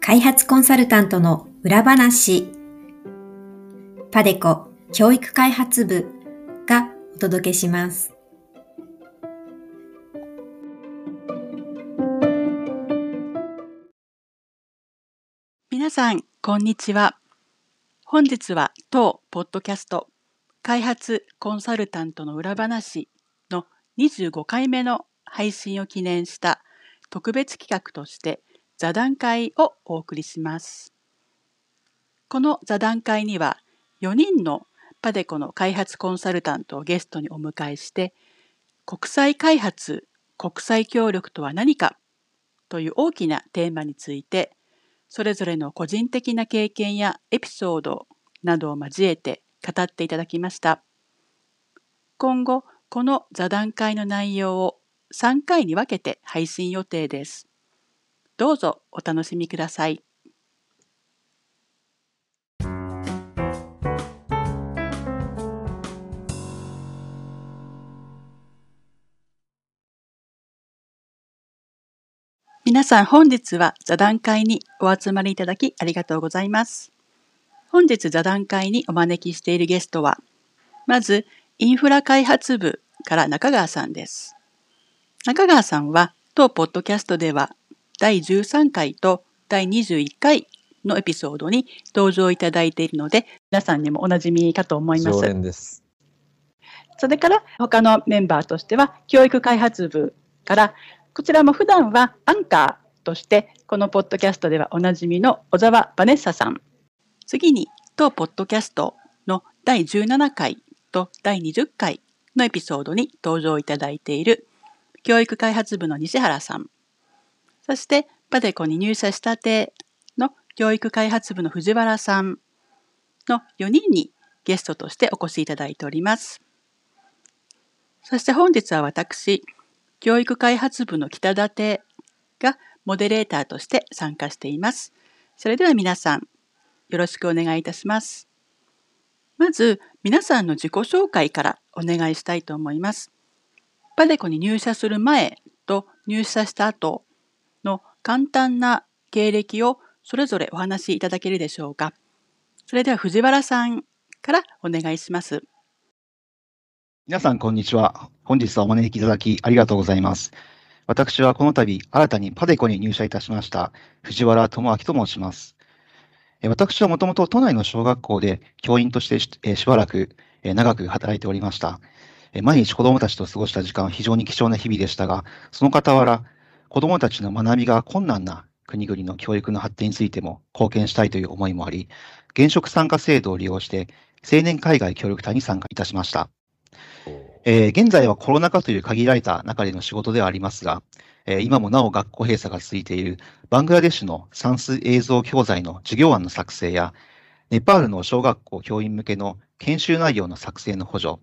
開発コンサルタントの裏話パデコ教育開発部がお届けします。皆さん、こんにちは。本日は当ポッドキャスト開発コンサルタントの裏話の25回目の配信を記念した特別企画として座談会をお送りします。この座談会には4人のパデコの開発コンサルタントをゲストにお迎えして国際開発国際協力とは何かという大きなテーマについてそれぞれの個人的な経験やエピソードなどを交えて語っていただきました。今後この座談会の内容を3回に分けて配信予定です。どうぞお楽しみください。皆さん本日は座談会にお集まりいただきありがとうございます。本日座談会にお招きしているゲストは、まずインフラ開発部から中川さんです。中川さんは当ポッドキャストでは第13回と第21回のエピソードに登場いただいているので、皆さんにもおなじみかと思います。常連です。それから他のメンバーとしては、教育開発部から、こちらも普段はアンカーとして、このポッドキャストではおなじみの小沢バネッサさん。次に、当ポッドキャストの第17回と第20回のエピソードに登場いただいている教育開発部の西原さん。そして、パデコに入社したての教育開発部の藤原さんの4人にゲストとしてお越しいただいております。そして本日は私、教育開発部の北舘がモデレーターとして参加しています。それでは皆さん、よろしくお願いいたします。まず、皆さんの自己紹介からお願いしたいと思います。パデコに入社する前と入社した後の簡単な経歴をそれぞれお話しいただけるでしょうか。それでは藤原さんからお願いします。皆さん、こんにちは。本日はお招きいただきありがとうございます。私はこの度、新たにパデコに入社いたしました、藤原智明と申します。私はもともと都内の小学校で教員としてしばらく長く働いておりました。毎日子供たちと過ごした時間は非常に貴重な日々でしたが、その傍ら、子どもたちの学びが困難な国々の教育の発展についても貢献したいという思いもあり、現職参加制度を利用して、青年海外協力隊に参加いたしました。えー、現在はコロナ禍という限られた中での仕事ではありますが、え、今もなお学校閉鎖が続いているバングラデシュの算数映像教材の授業案の作成や、ネパールの小学校教員向けの研修内容の作成の補助、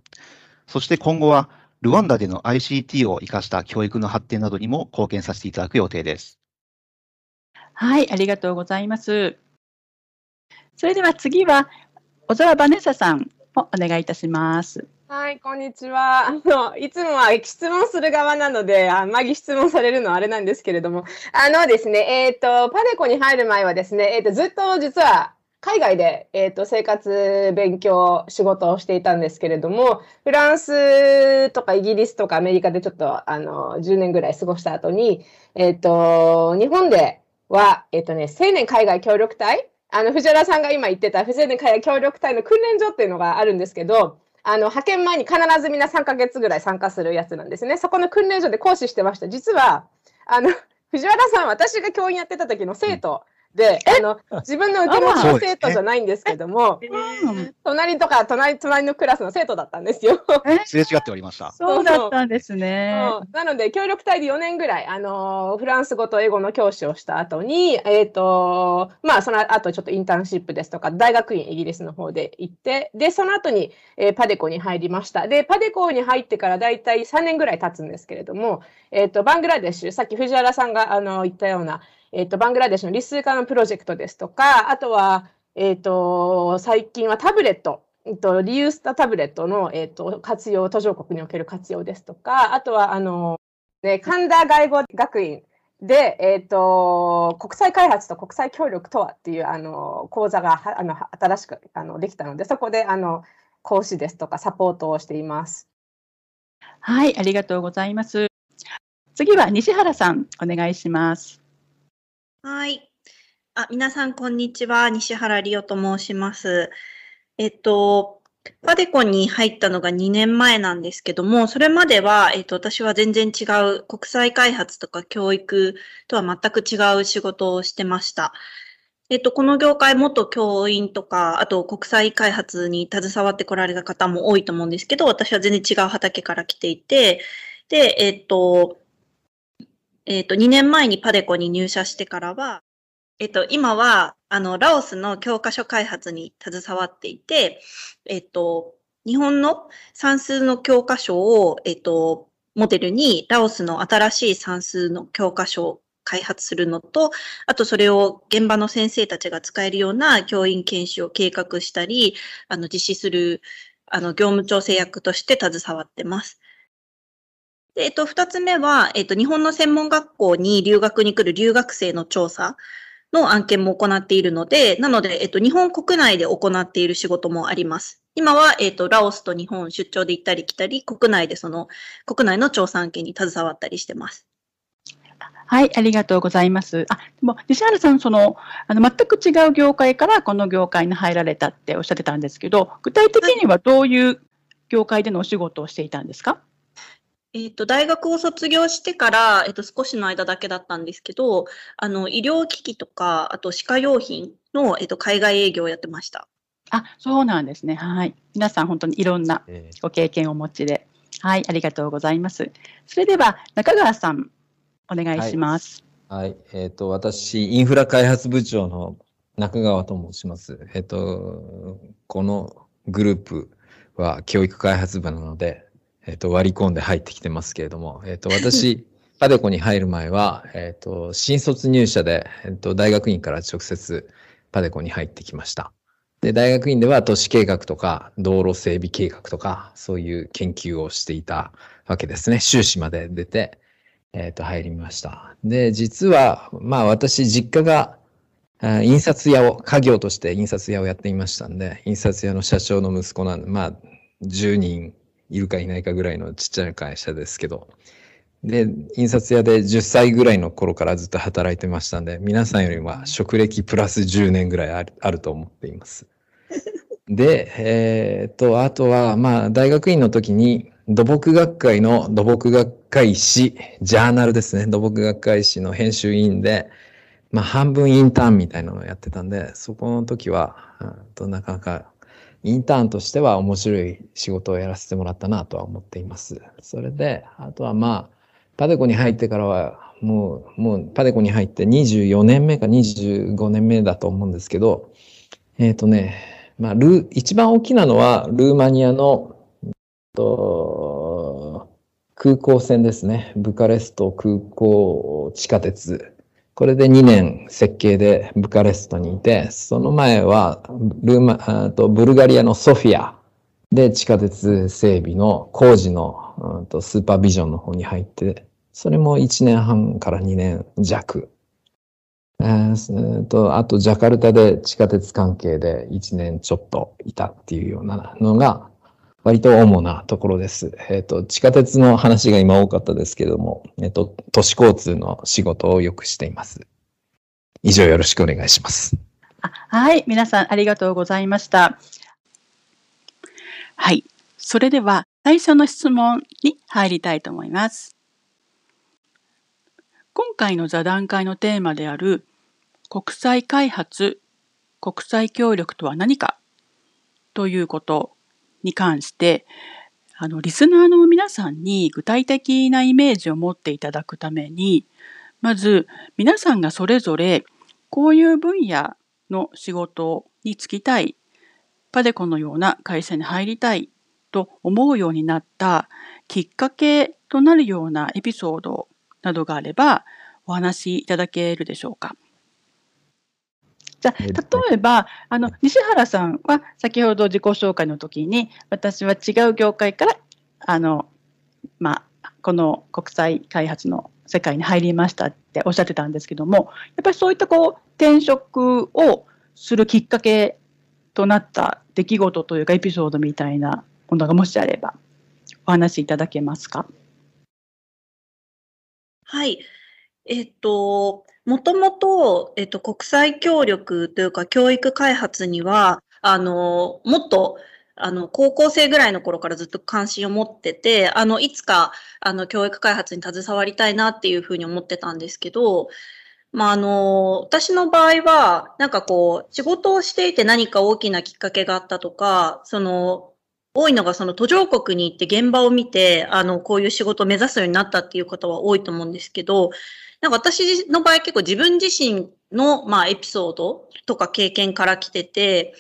そして今後はルワンダでの ICT を生かした教育の発展などにも貢献させていただく予定です。はい、ありがとうございます。それでは次は、小沢バネサさんをお願いいたします。はい、こんにちは。あの、いつもは質問する側なので、あんまり質問されるのはあれなんですけれども、あのですね、えっ、ー、と、パデコに入る前はですね、えっ、ー、と、ずっと実は海外で、えーと、生活、勉強、仕事をしていたんですけれども、フランスとかイギリスとかアメリカでちょっとあの10年ぐらい過ごした後に、えっ、と、日本では、えっ、とね、青年海外協力隊、あの、藤原さんが今言ってた、青年海外協力隊の訓練所っていうのがあるんですけど、あの、派遣前に必ずみんな3ヶ月ぐらい参加するやつなんですね。そこの訓練所で講師してました。実は、あの、藤原さん、私が教員やってた時の生徒、で、あの、自分の受け持ちの生徒じゃないんですけども、隣とか、隣、隣のクラスの生徒だったんですよ。すれ違っておりました。そうだったんですね。なので、協力隊で4年ぐらい、あの、フランス語と英語の教師をした後に、えっ、ー、と、まあ、その後ちょっとインターンシップですとか、大学院イギリスの方で行って、で、その後に、えー、パデコに入りました。で、パデコに入ってからだいたい3年ぐらい経つんですけれども、えっ、ー、と、バングラデシュ、さっき藤原さんが、あの、言ったような、えっ、ー、と、バングラデシュの理数化のプロジェクトですとか、あとは、えっ、ー、と、最近はタブレットえっと、リユースタタブレットの、えっと、活用、途上国における活用ですとか、あとは、あの、ね、神田外語学院で、えっ、と、国際開発と国際協力とはっていう、あの、講座が、あの、新しく、あの、できたので、そこで、あの、講師ですとか、サポートをしています。はい、ありがとうございます。次は西原さん、お願いします。はい。あ、皆さん、こんにちは。西原理央と申します。えっと、パデコに入ったのが2年前なんですけども、それまでは、えっと、私は全然違う国際開発とか教育とは全く違う仕事をしてました。えっと、この業界、元教員とか、あと国際開発に携わってこられた方も多いと思うんですけど、私は全然違う畑から来ていて、で、えっと、えっと、2年前にパデコに入社してからは、えっと、今は、あの、ラオスの教科書開発に携わっていて、えっと、日本の算数の教科書を、えっと、モデルに、ラオスの新しい算数の教科書を開発するのと、あとそれを現場の先生たちが使えるような教員研修を計画したり、あの、実施する、あの、業務調整役として携わってます。で、えっと、二つ目は、えっと、日本の専門学校に留学に来る留学生の調査の案件も行っているので、なので、えっと、日本国内で行っている仕事もあります。今は、えっと、ラオスと日本出張で行ったり来たり、国内でその、国内の調査案件に携わったりしてます。はい、ありがとうございます。あ、でも、西原さん、その、あの、全く違う業界からこの業界に入られたっておっしゃってたんですけど、具体的にはどういう業界でのお仕事をしていたんですか、えっ、と、大学を卒業してから、えっ、と、少しの間だけだったんですけど、あの、医療機器とか、あと歯科用品の、えっ、と、海外営業をやってました。あ、そうなんですね。はい。皆さん本当にいろんなご経験をお持ちで。はい、ありがとうございます。それでは、中川さん、お願いします。はい。はい、えっ、ー、と、私、インフラ開発部長の中川と申します。えっ、ー、と、このグループは教育開発部なので、えっ、と、割り込んで入ってきてますけれども、えっ、と、私、パデコに入る前は、えっ、と、新卒入社で、えっ、と、大学院から直接パデコに入ってきました。で、大学院では都市計画とか道路整備計画とか、そういう研究をしていたわけですね。修士まで出て、えっ、と、入りました。で、実は、まあ私、実家が、印刷屋を、家業として印刷屋をやっていましたんで、印刷屋の社長の息子なんで、まあ、10人いるかいないかぐらいのちっちゃい会社ですけど、で、印刷屋で10歳ぐらいの頃からずっと働いてましたんで、皆さんよりは職歴プラス10年ぐらいあるあると思っています。で、えー、っと、あとは、まあ、大学院の時に、土木学会の土木学会誌、ジャーナルですね。土木学会誌の編集委員で、まあ、半分インターンみたいなのをやってたんで、そこの時は、となかなかインターンとしては面白い仕事をやらせてもらったなとは思っています。それで、あとはまあ、パデコに入ってからは、もう、もうパデコに入って24年目か25年目だと思うんですけど、えっ、ー、とね、まあ、ル一番大きなのはルーマニアの、と空港線ですね。ブカレスト空港地下鉄これで2年設計でブカレストにいて、その前はルーマとブルガリアのソフィアで地下鉄整備の工事のとスーパービジョンの方に入って、それも1年半から2年弱。えー、とあと、ジャカルタで地下鉄関係で1年ちょっといたっていうようなのが、割と主なところです。えっ、ー、と、地下鉄の話が今多かったですけども、えっ、ー、と、都市交通の仕事をよくしています。以上よろしくお願いします。あはい、皆さんありがとうございました。はい、それでは最初の質問に入りたいと思います。今回の座談会のテーマである国際開発、国際協力とは何かということに関して、あの、リスナーの皆さんに具体的なイメージを持っていただくために、まず皆さんがそれぞれこういう分野の仕事に就きたい、パデコのような会社に入りたいと思うようになったきっかけとなるようなエピソードなどがあればお話しいただけるでしょうか。じゃあ、例えば、あの、西原さんは先ほど自己紹介の時に、私は違う業界から、あの、まあ、この国際開発の世界に入りましたっておっしゃってたんですけども、やっぱりそういったこう、転職をするきっかけとなった出来事というかエピソードみたいなものがもしあればお話しいただけますか？はい。えっと、もともと、えっと、国際協力というか教育開発には、あの、もっと、あの、高校生ぐらいの頃からずっと関心を持ってて、あの、いつか、あの、教育開発に携わりたいなっていうふうに思ってたんですけど、まあ、あの、私の場合は、なんかこう、仕事をしていて何か大きなきっかけがあったとか、その、多いのがその途上国に行って現場を見て、あの、こういう仕事を目指すようになったっていう方は多いと思うんですけど、なんか私の場合結構自分自身の、まあ、エピソードとか経験から来てて、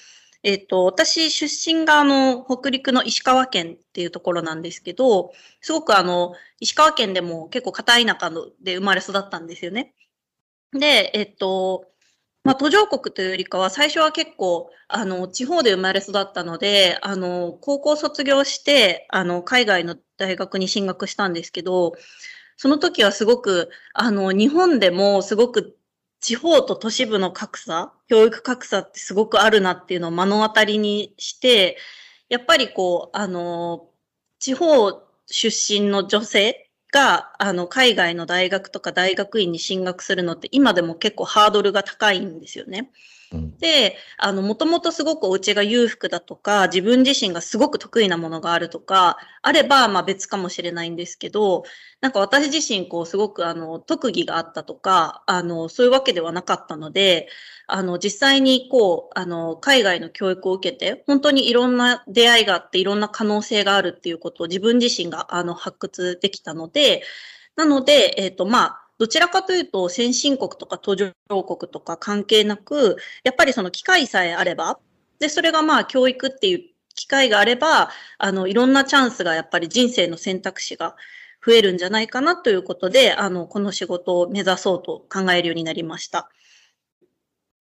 えっ、と、私出身があの、北陸の石川県っていうところなんですけど、すごくあの、石川県でも結構片田舎で生まれ育ったんですよね。で、えっと、まあ、途上国というよりかは、最初は結構、あの、地方で生まれ育ったので、あの、高校卒業して、あの、海外の大学に進学したんですけど、その時はすごく、あの、日本でもすごく地方と都市部の格差、教育格差ってすごくあるなっていうのを目の当たりにして、やっぱりこう、あの、地方出身の女性が、あの、海外の大学とか大学院に進学するのって今でも結構ハードルが高いんですよね。で、あの、もともとすごくお家が裕福だとか、自分自身がすごく得意なものがあるとか、あれば、まあ別かもしれないんですけど、なんか私自身、こう、すごくあの、特技があったとか、あの、そういうわけではなかったので、あの、実際にこう、あの、海外の教育を受けて、本当にいろんな出会いがあって、いろんな可能性があるっていうことを自分自身が、あの、発掘できたので、なので、えっ、ー、と、まあ、どちらかというと、先進国とか途上国とか関係なく、やっぱりその機会さえあれば、で、それがまあ教育っていう機会があれば、あの、いろんなチャンスがやっぱり人生の選択肢が増えるんじゃないかなということで、あの、この仕事を目指そうと考えるようになりました。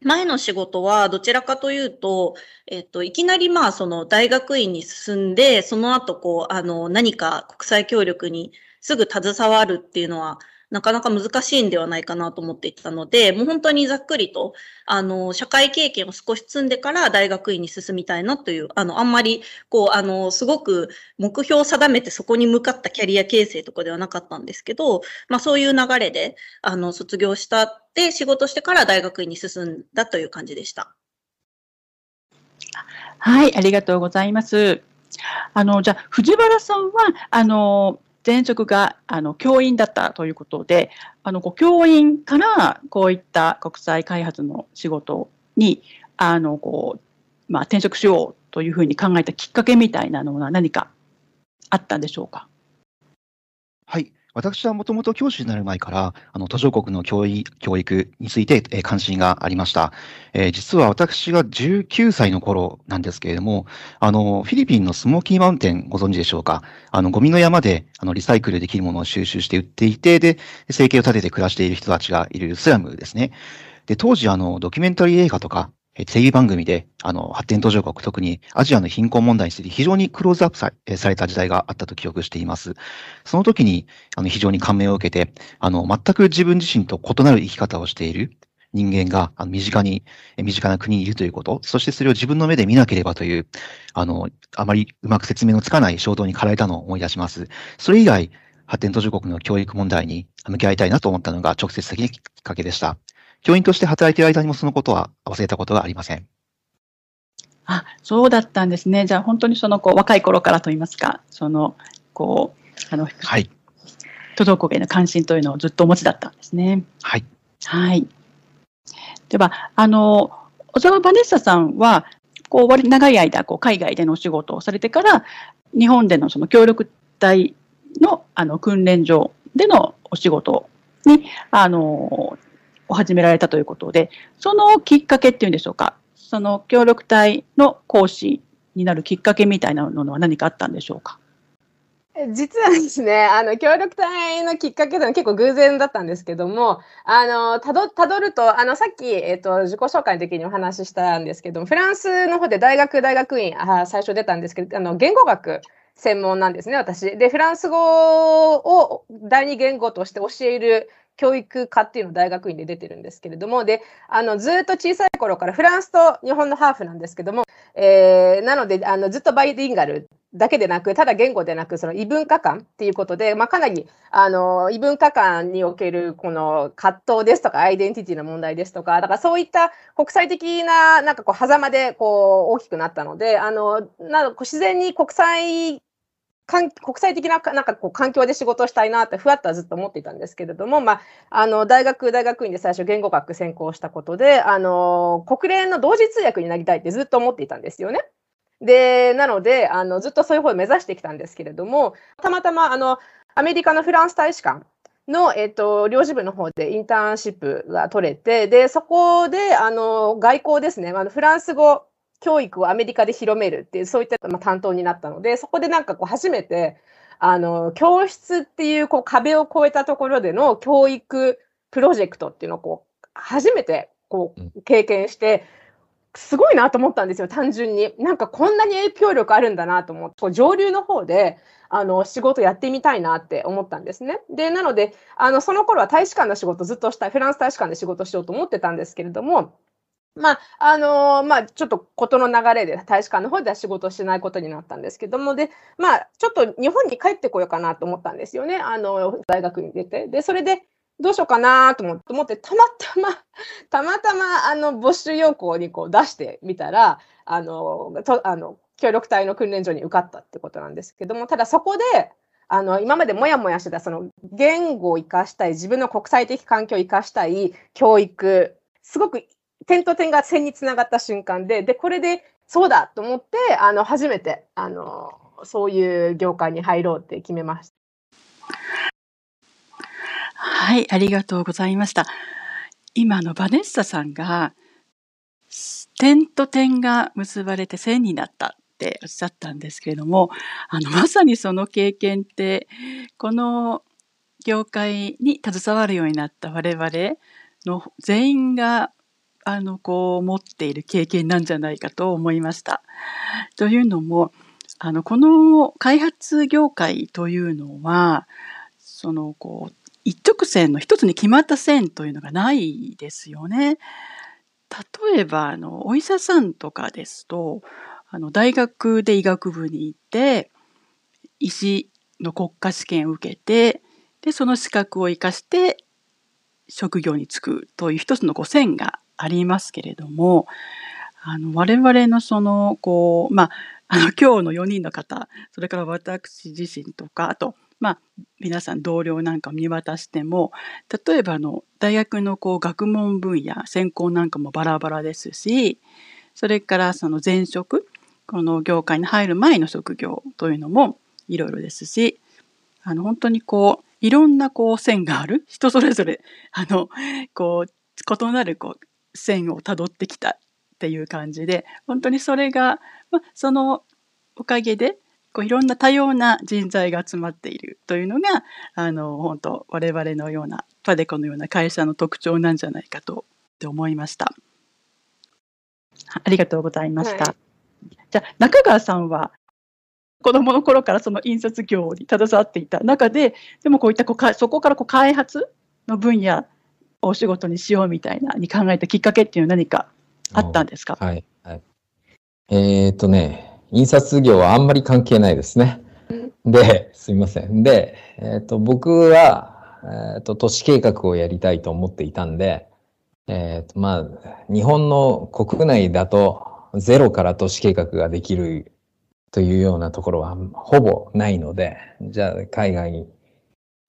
前の仕事はどちらかというと、えっと、いきなりまあその大学院に進んで、その後こう、あの、何か国際協力にすぐ携わるっていうのは、なかなか難しいんではないかなと思っていたので、もう本当にざっくりと、あの、社会経験を少し積んでから大学院に進みたいなという、あの、あんまり、こう、あの、すごく目標を定めてそこに向かったキャリア形成とかではなかったんですけど、まあそういう流れで、あの、卒業したって仕事してから大学院に進んだという感じでした。はい、ありがとうございます。あの、じゃあ、藤原さんは、あの、前職があの教員だったということで、あの教員からこういった国際開発の仕事にあのこう、まあ、転職しようというふうに考えたきっかけみたいなのは何かあったんでしょうか？はい。私はもともと教師になる前から、あの途上国の教育教育について、え関心がありました、えー、実は私が19歳の頃なんですけれども、あのフィリピンのスモーキーマウンテンご存知でしょうか？あのゴミの山であのリサイクルできるものを収集して売っていて、で、生計を立てて暮らしている人たちがいるスラムですね。で、当時あのドキュメンタリー映画とか、テレビ番組で、あの、発展途上国、特にアジアの貧困問題について非常にクローズアップされた時代があったと記憶しています。その時に、あの、非常に感銘を受けて、あの、全く自分自身と異なる生き方をしている人間が、あの、身近に、身近な国にいるということ、そしてそれを自分の目で見なければという、あの、あまりうまく説明のつかない衝動に駆られたのを思い出します。それ以来、発展途上国の教育問題に向き合いたいなと思ったのが直接的なきっかけでした。教員として働いている間にもそのことは忘れたことがありません。あ、そうだったんですね。じゃあ本当にそのこう若い頃からといいますか、そのこうあの、はい、途上国への関心というのをずっとお持ちだったんですね。はい。はい。ではあの小沢バネッサさんはこう割長い間こう海外でのお仕事をされてから日本でのその協力隊のあの訓練場でのお仕事にあのを始められたということで、そのきっかけっていうんでしょうか、その協力隊の講師になるきっかけみたいなのは何かあったんでしょうか。実はですね、あの、協力隊のきっかけでは結構偶然だったんですけども、あの、たど、たどると、あの、さっき、えっ、と、自己紹介の時にお話ししたんですけども、フランスの方で大学、大学院、あ最初出たんですけど、あの、言語学専門なんですね、私。で、フランス語を第二言語として教える教育科っていうのを大学院で出てるんですけれども、で、あの、ずっと小さい頃からフランスと日本のハーフなんですけども、えー、なので、あの、ずっとバイリンガルだけでなく、ただ言語でなく、その異文化間っていうことで、まあ、かなり、あの、異文化間における、この葛藤ですとか、アイデンティティの問題ですとか、だからそういった国際的な、なんかこう、狭間で、こう、大きくなったので、あの、な自然に国際国際的ななんかこう環境で仕事をしたいなってふわっとはずっと思っていたんですけれども、まあ、あの大学大学院で最初言語学専攻したことであの国連の同時通訳になりたいってずっと思っていたんですよね。でなのであのずっとそういう方を目指してきたんですけれどもたまたまあのアメリカのフランス大使館の、えっと、領事部の方でインターンシップが取れてでそこであの外交ですねあのフランス語教育をアメリカで広めるっていう、そういった、まあ、担当になったので、そこでなんかこう初めて、あの、教室っていうこう壁を越えたところでの教育プロジェクトっていうのをこう、初めてこう経験して、すごいなと思ったんですよ、単純に。なんかこんなに影響力あるんだなと思って、こう上流の方で、あの、仕事やってみたいなって思ったんですね。で、なので、あの、その頃は大使館の仕事ずっとしたい、フランス大使館で仕事しようと思ってたんですけれども、まあ、あのー、まあ、ちょっと事の流れで大使館の方では仕事しないことになったんですけども、で、まあ、ちょっと日本に帰ってこようかなと思ったんですよね。あの、大学に出て。で、それで、どうしようかなと思って、たまたま、たまたま、あの、募集要項にこう出してみたら、あの、とあの協力隊の訓練所に受かったってことなんですけども、ただそこで、あの、今までもやもやしてた、その、言語を生かしたい、自分の国際的環境を生かしたい教育、すごく点と点が線につながった瞬間で、で、これでそうだと思って、あの、初めて、あの、そういう業界に入ろうって決めました。はい、ありがとうございました。今のバネッサさんが、点と点が結ばれて線になったっておっしゃったんですけれども、あの、まさにその経験って、この業界に携わるようになった我々の全員があの、こう、持っている経験なんじゃないかと思いました。というのも、あの、この開発業界というのは、その、こう、一直線の一つに決まった線というのがないですよね。例えば、あの、お医者さんとかですと、あの、大学で医学部に行って、医師の国家試験を受けて、で、その資格を生かして、職業に就くという一つのこう線がありますけれども、あの、我々のその、こう、まあ、あの、今日の4人の方、それから私自身とか、あと、まあ、皆さん同僚なんかを見渡しても、例えばあの、大学のこう、学問分野、専攻なんかもバラバラですし、それからその前職、この業界に入る前の職業というのもいろいろですし、あの、本当にこう、いろんなこう線がある。人それぞれ、あの、こう、異なるこう線をたどってきたっていう感じで本当にそれが、ま、そのおかげでこういろんな多様な人材が集まっているというのがあの本当我々のようなパデコのような会社の特徴なんじゃないかと思いました。ありがとうございました。はい、じゃあ中川さんは子供の頃からその印刷業に携わっていた中ででもこういったこうそこからこう開発の分野お仕事にしようみたいなに考えたきっかけっていうのは何かあったんですか？はい、はい。えっ、とね、印刷業はあんまり関係ないですね。で、すみません。で、えっ、ー、と、僕は、えっ、ー、と、都市計画をやりたいと思っていたんで、えっ、ー、と、まあ、日本の国内だと、ゼロから都市計画ができるというようなところはほぼないので、じゃあ海外に、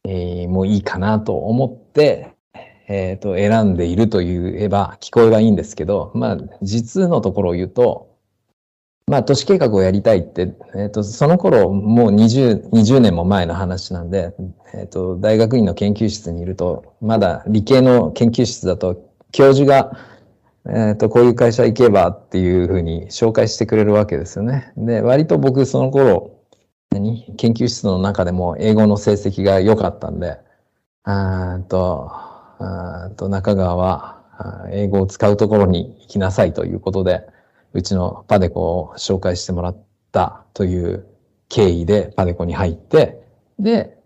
えー、もういいかなと思って、えっ、ー、と、選んでいると言えば聞こえがいいんですけど、まあ、実のところを言うと、まあ、都市計画をやりたいって、えっ、ー、と、その頃、もう20、20年も前の話なんで、えっ、ー、と、大学院の研究室にいると、まだ理系の研究室だと、教授が、えっ、と、こういう会社行けばっていうふうに紹介してくれるわけですよね。で、割と僕、その頃、何？研究室の中でも英語の成績が良かったんで、あーと、あと中川は英語を使うところに行きなさいということで、うちのパデコを紹介してもらったという経緯でパデコに入って、で、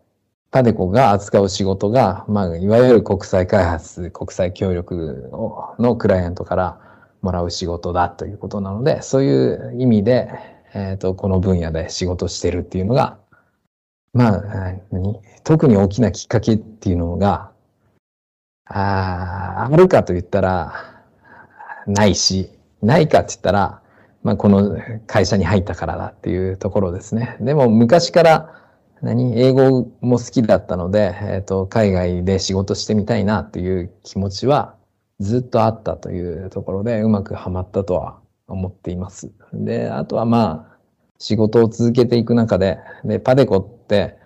パデコが扱う仕事が、まあ、いわゆる国際開発、国際協力のクライアントからもらう仕事だということなので、そういう意味で、えっ、と、この分野で仕事してるっていうのが、まあ、特に大きなきっかけっていうのが、あーあるかと言ったら、ないし、ないかって言ったら、まあ、この会社に入ったからだっていうところですね。でも、昔から、何英語も好きだったので、えっ、と、海外で仕事してみたいなっていう気持ちはずっとあったというところで、うまくはまったとは思っています。で、あとはまあ、仕事を続けていく中で、で、パデコって、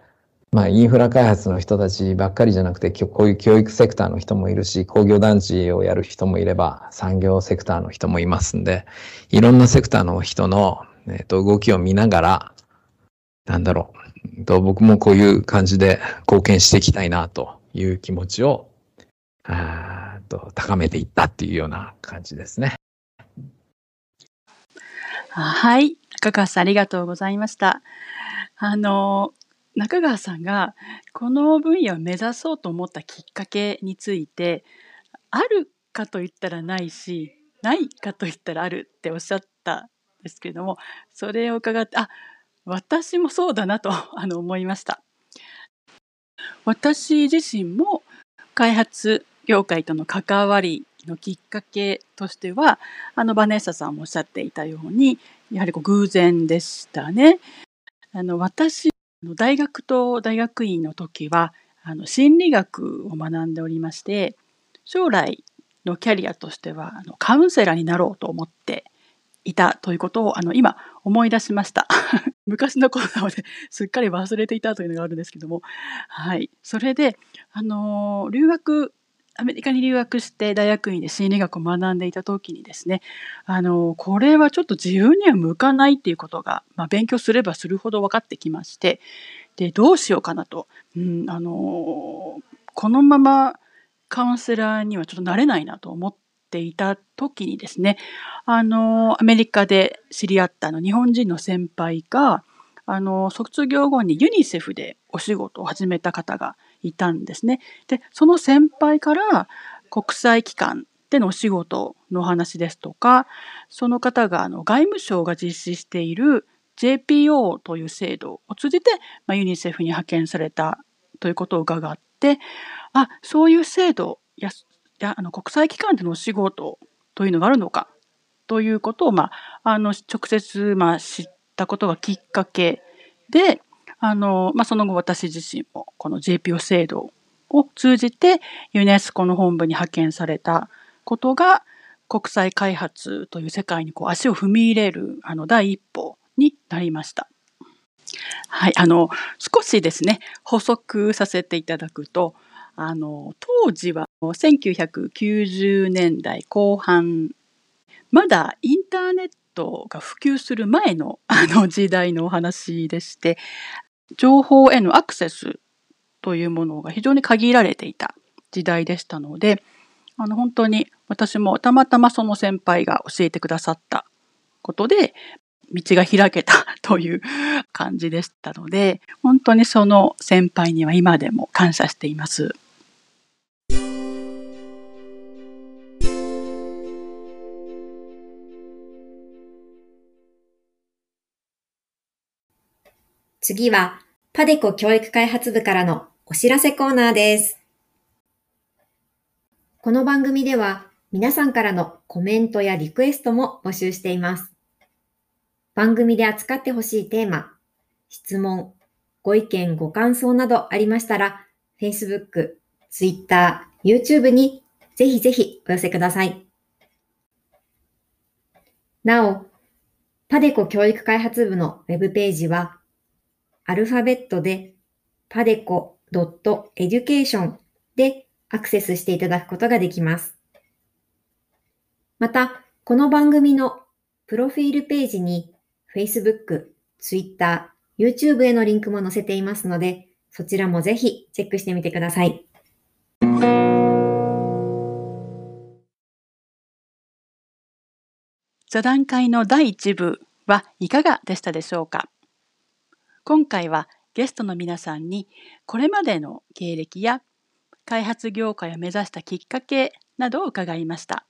まあ、インフラ開発の人たちばっかりじゃなくて、こういう教育セクターの人もいるし、工業団地をやる人もいれば、産業セクターの人もいますんで、いろんなセクターの人の、えっ、と、動きを見ながら、なんだろう、と僕もこういう感じで貢献していきたいなという気持ちを、あーと高めていったっていうような感じですね。はい。中川さん、ありがとうございました。あの、中川さんがこの分野を目指そうと思ったきっかけについて、あるかと言ったらないし、ないかと言ったらあるっておっしゃったんですけれども、それを伺って、あ、私もそうだなと あの思いました。私自身も開発業界との関わりのきっかけとしては、あのバネッサさんもおっしゃっていたように、やはりこう偶然でしたね。あの私、大学と大学院の時は、あの心理学を学んでおりまして、将来のキャリアとしては、あのカウンセラーになろうと思っていたということを、あの今思い出しました。昔のことなのですっかり忘れていたというのがあるんですけども、はい。それで、あの、留学、アメリカに留学して大学院で心理学を学んでいた時にですね、あの、これはちょっと自分には向かないっていうことが、まあ、勉強すればするほど分かってきまして、で、どうしようかなと。うん、あの、このままカウンセラーにはちょっとなれないなと思っていた時にですね、あの、アメリカで知り合ったの日本人の先輩が、あの、卒業後にユニセフでお仕事を始めた方がいたんですね。で、その先輩から国際機関でのお仕事のお話ですとか、その方があの外務省が実施している JPO という制度を通じて、まあ、ユニセフに派遣されたということを伺って、あ、そういう制度や、やあの国際機関でのお仕事というのがあるのかということを、まあ、あの直接、まあ、知ったことがきっかけで、あの、まあ、その後私自身もこの JPO 制度を通じてユネスコの本部に派遣されたことが国際開発という世界にこう足を踏み入れるあの第一歩になりました。はい、あの少しですね補足させていただくとあの当時は1990年代後半まだインターネットが普及する前のあの時代のお話でして情報へのアクセスというものが非常に限られていた時代でしたのであの本当に私もたまたまその先輩が教えてくださったことで道が開けたという感じでしたので本当にその先輩には今でも感謝しています。次は、パデコ教育開発部からのお知らせコーナーです。この番組では、皆さんからのコメントやリクエストも募集しています。番組で扱ってほしいテーマ、質問、ご意見、ご感想などありましたら、Facebook、Twitter、YouTube にぜひぜひお寄せください。なお、パデコ教育開発部のウェブページは、アルファベットで padeco.education でアクセスしていただくことができます。また、この番組のプロフィールページに Facebook、Twitter、YouTube へのリンクも載せていますので、そちらもぜひチェックしてみてください。座談会の第1部はいかがでしたでしょうか？今回はゲストの皆さんにこれまでの経歴や開発業界を目指したきっかけなどを伺いました。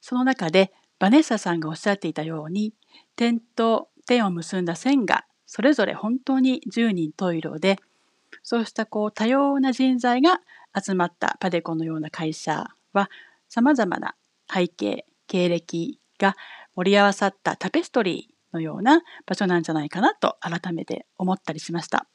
その中でバネッサさんがおっしゃっていたように点と点を結んだ線がそれぞれ本当に十人十色でそうしたこう多様な人材が集まったパデコのような会社はさまざまな背景経歴が盛り合わさったタペストリーのような場所なんじゃないかなと改めて思ったりしました。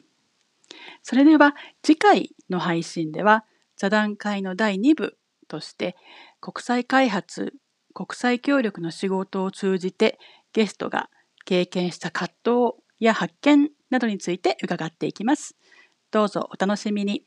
それでは次回の配信では座談会の第2部として国際開発国際協力の仕事を通じてゲストが経験した葛藤や発見などについて伺っていきます。どうぞお楽しみに。